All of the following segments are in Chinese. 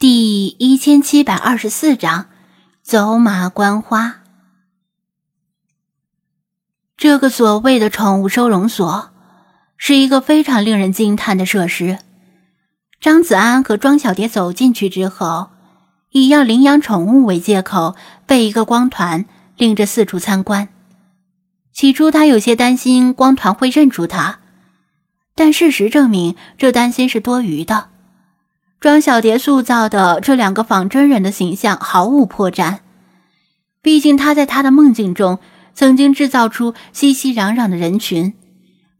第一千七百二十四章走马观花。这个所谓的宠物收容所，是一个非常令人惊叹的设施。张子安和庄小蝶走进去之后，以要领养宠物为借口，被一个光团领着四处参观。起初，他有些担心光团会认出他，但事实证明，这担心是多余的。庄小蝶塑造的这两个仿真人的形象毫无破绽，毕竟他在他的梦境中曾经制造出熙熙攘攘的人群，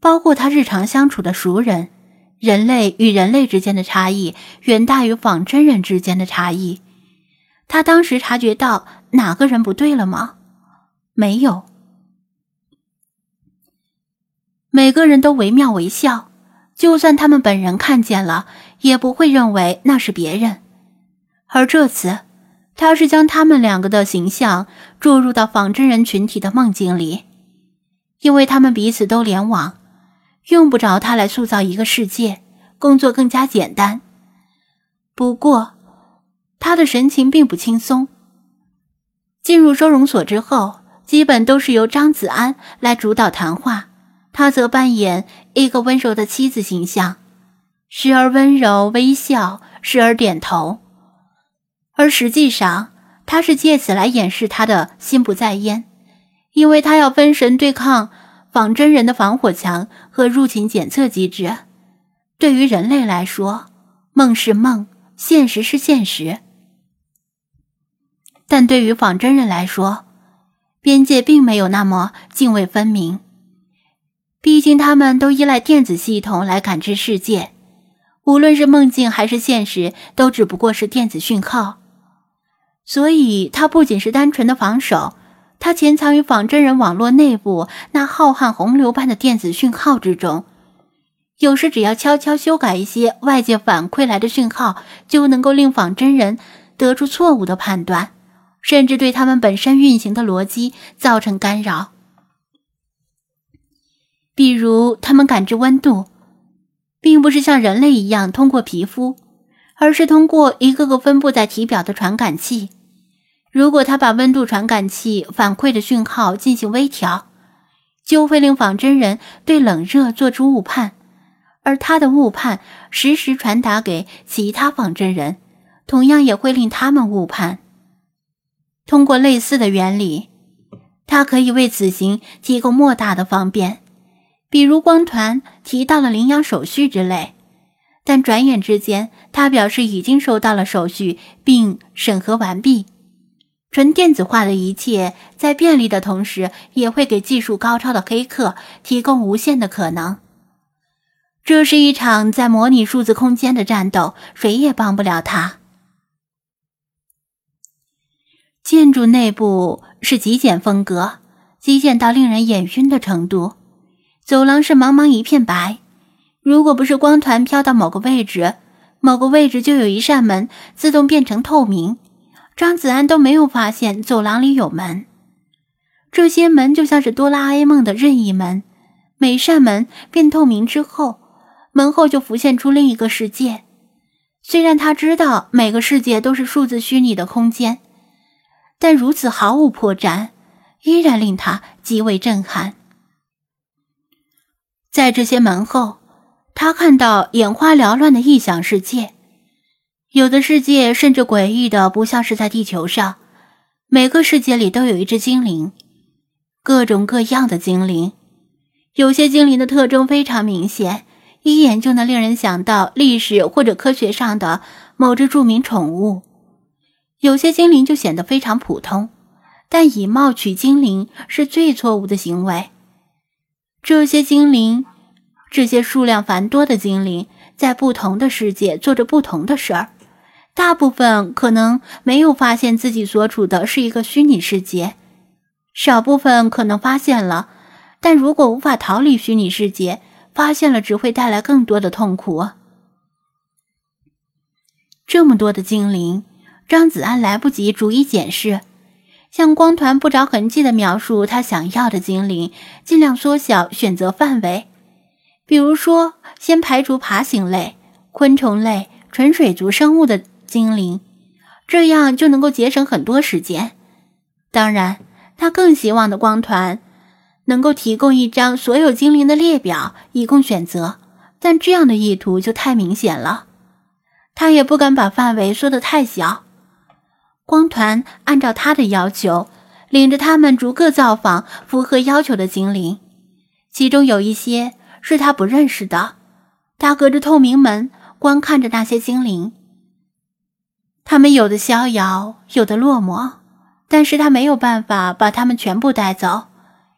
包括他日常相处的熟人。人类与人类之间的差异远大于仿真人之间的差异。他当时察觉到哪个人不对了吗？没有，每个人都惟妙惟肖。就算他们本人看见了，也不会认为那是别人。而这次，他是将他们两个的形象注入到仿真人群体的梦境里，因为他们彼此都联网，用不着他来塑造一个世界，工作更加简单。不过，他的神情并不轻松。进入收容所之后，基本都是由张子安来主导谈话。他则扮演一个温柔的妻子形象，时而温柔微笑，时而点头，而实际上他是借此来掩饰他的心不在焉，因为他要分神对抗仿真人的防火墙和入侵检测机制。对于人类来说，梦是梦，现实是现实；但对于仿真人来说，边界并没有那么泾渭分明。毕竟，他们都依赖电子系统来感知世界，无论是梦境还是现实，都只不过是电子讯号。所以，它不仅是单纯的防守，它潜藏于仿真人网络内部那浩瀚洪流般的电子讯号之中。有时，只要悄悄修改一些外界反馈来的讯号，就能够令仿真人得出错误的判断，甚至对他们本身运行的逻辑造成干扰。比如，他们感知温度，并不是像人类一样通过皮肤，而是通过一个个分布在体表的传感器。如果他把温度传感器反馈的讯号进行微调，就会令仿真人对冷热做出误判，而他的误判实时传达给其他仿真人，同样也会令他们误判。通过类似的原理，它可以为此行提供莫大的方便。比如光团提到了领养手续之类，但转眼之间，他表示已经收到了手续并审核完毕。纯电子化的一切，在便利的同时，也会给技术高超的黑客提供无限的可能。这是一场在模拟数字空间的战斗，谁也帮不了他。建筑内部是极简风格，极简到令人眼晕的程度。走廊是茫茫一片白，如果不是光团飘到某个位置，某个位置就有一扇门自动变成透明，张子安都没有发现走廊里有门。这些门就像是哆啦 A 梦的任意门，每扇门变透明之后，门后就浮现出另一个世界。虽然他知道每个世界都是数字虚拟的空间，但如此毫无破绽，依然令他极为震撼。在这些门后，他看到眼花缭乱的异想世界，有的世界甚至诡异的不像是在地球上。每个世界里都有一只精灵，各种各样的精灵。有些精灵的特征非常明显，一眼就能令人想到历史或者科学上的某只著名宠物；有些精灵就显得非常普通，但以貌取精灵是最错误的行为。这些精灵，这些数量繁多的精灵，在不同的世界做着不同的事儿。大部分可能没有发现自己所处的是一个虚拟世界，少部分可能发现了，但如果无法逃离虚拟世界，发现了只会带来更多的痛苦。这么多的精灵，张子安来不及逐一检视。向光团不着痕迹的描述他想要的精灵，尽量缩小选择范围。比如说，先排除爬行类、昆虫类、纯水族生物的精灵，这样就能够节省很多时间。当然，他更希望的光团能够提供一张所有精灵的列表，以供选择。但这样的意图就太明显了。他也不敢把范围缩得太小。光团按照他的要求，领着他们逐个造访符合要求的精灵，其中有一些是他不认识的。他隔着透明门观看着那些精灵，他们有的逍遥，有的落寞。但是他没有办法把他们全部带走，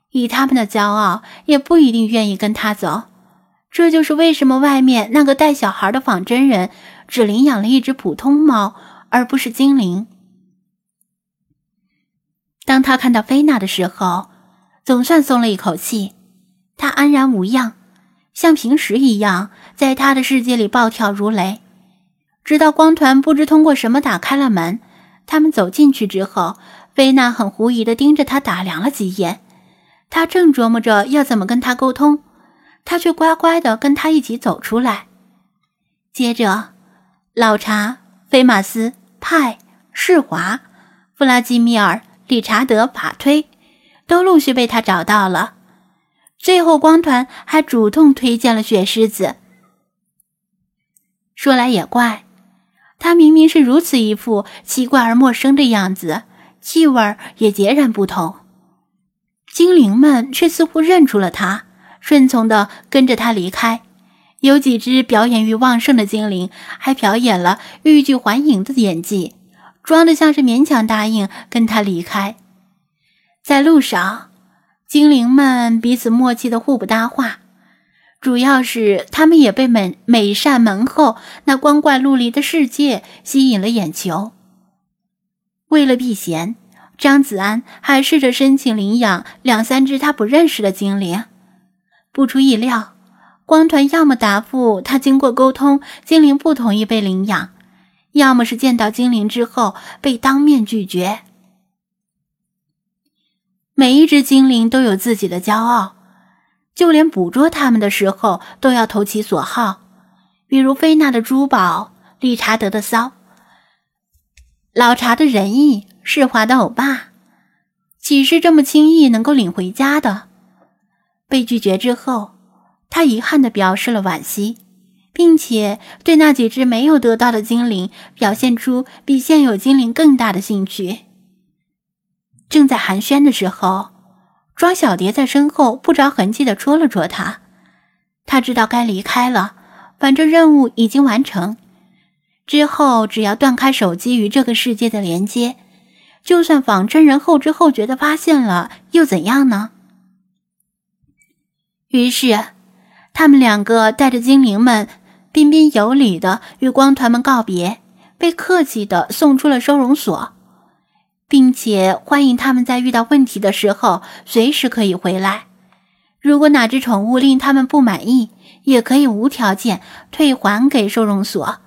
以他们的骄傲，也不一定愿意跟他走。这就是为什么外面那个带小孩的仿真人只领养了一只普通猫，而不是精灵。当他看到菲娜的时候，总算松了一口气。他安然无恙，像平时一样，在他的世界里暴跳如雷。直到光团不知通过什么打开了门，他们走进去之后。菲娜很狐疑的盯着他打量了几眼，他正琢磨着要怎么跟他沟通，他却乖乖的跟他一起走出来。接着，老查、菲马斯、派、世华、弗拉基米尔、理查德、法推都陆续被他找到了。最后，光团还主动推荐了雪狮子。说来也怪，他明明是如此一副奇怪而陌生的样子。气味也截然不同，精灵们却似乎认出了他，顺从的跟着他离开。有几只表演欲旺盛的精灵还表演了欲拒还迎的演技，装的像是勉强答应跟他离开。在路上，精灵们彼此默契的互不搭话，主要是他们也被每每扇门后那光怪陆离的世界吸引了眼球。为了避嫌，张子安还试着申请领养两三只他不认识的精灵。不出意料，光团要么答复他经过沟通，精灵不同意被领养，要么是见到精灵之后被当面拒绝。每一只精灵都有自己的骄傲，就连捕捉它们的时候都要投其所好，比如菲娜的珠宝，理查德的骚。老查的仁义，世华的欧巴，岂是这么轻易能够领回家的？被拒绝之后，他遗憾地表示了惋惜，并且对那几只没有得到的精灵表现出比现有精灵更大的兴趣。正在寒暄的时候，庄小蝶在身后不着痕迹地戳了戳他。他知道该离开了，反正任务已经完成。之后，只要断开手机与这个世界的连接，就算仿真人后知后觉的发现了，又怎样呢？于是，他们两个带着精灵们，彬彬有礼的与光团们告别，被客气的送出了收容所，并且欢迎他们在遇到问题的时候随时可以回来。如果哪只宠物令他们不满意，也可以无条件退还给收容所。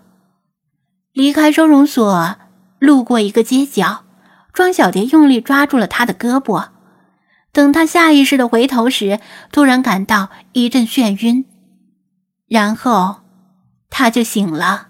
离开收容所，路过一个街角，庄小蝶用力抓住了他的胳膊。等他下意识的回头时，突然感到一阵眩晕，然后他就醒了。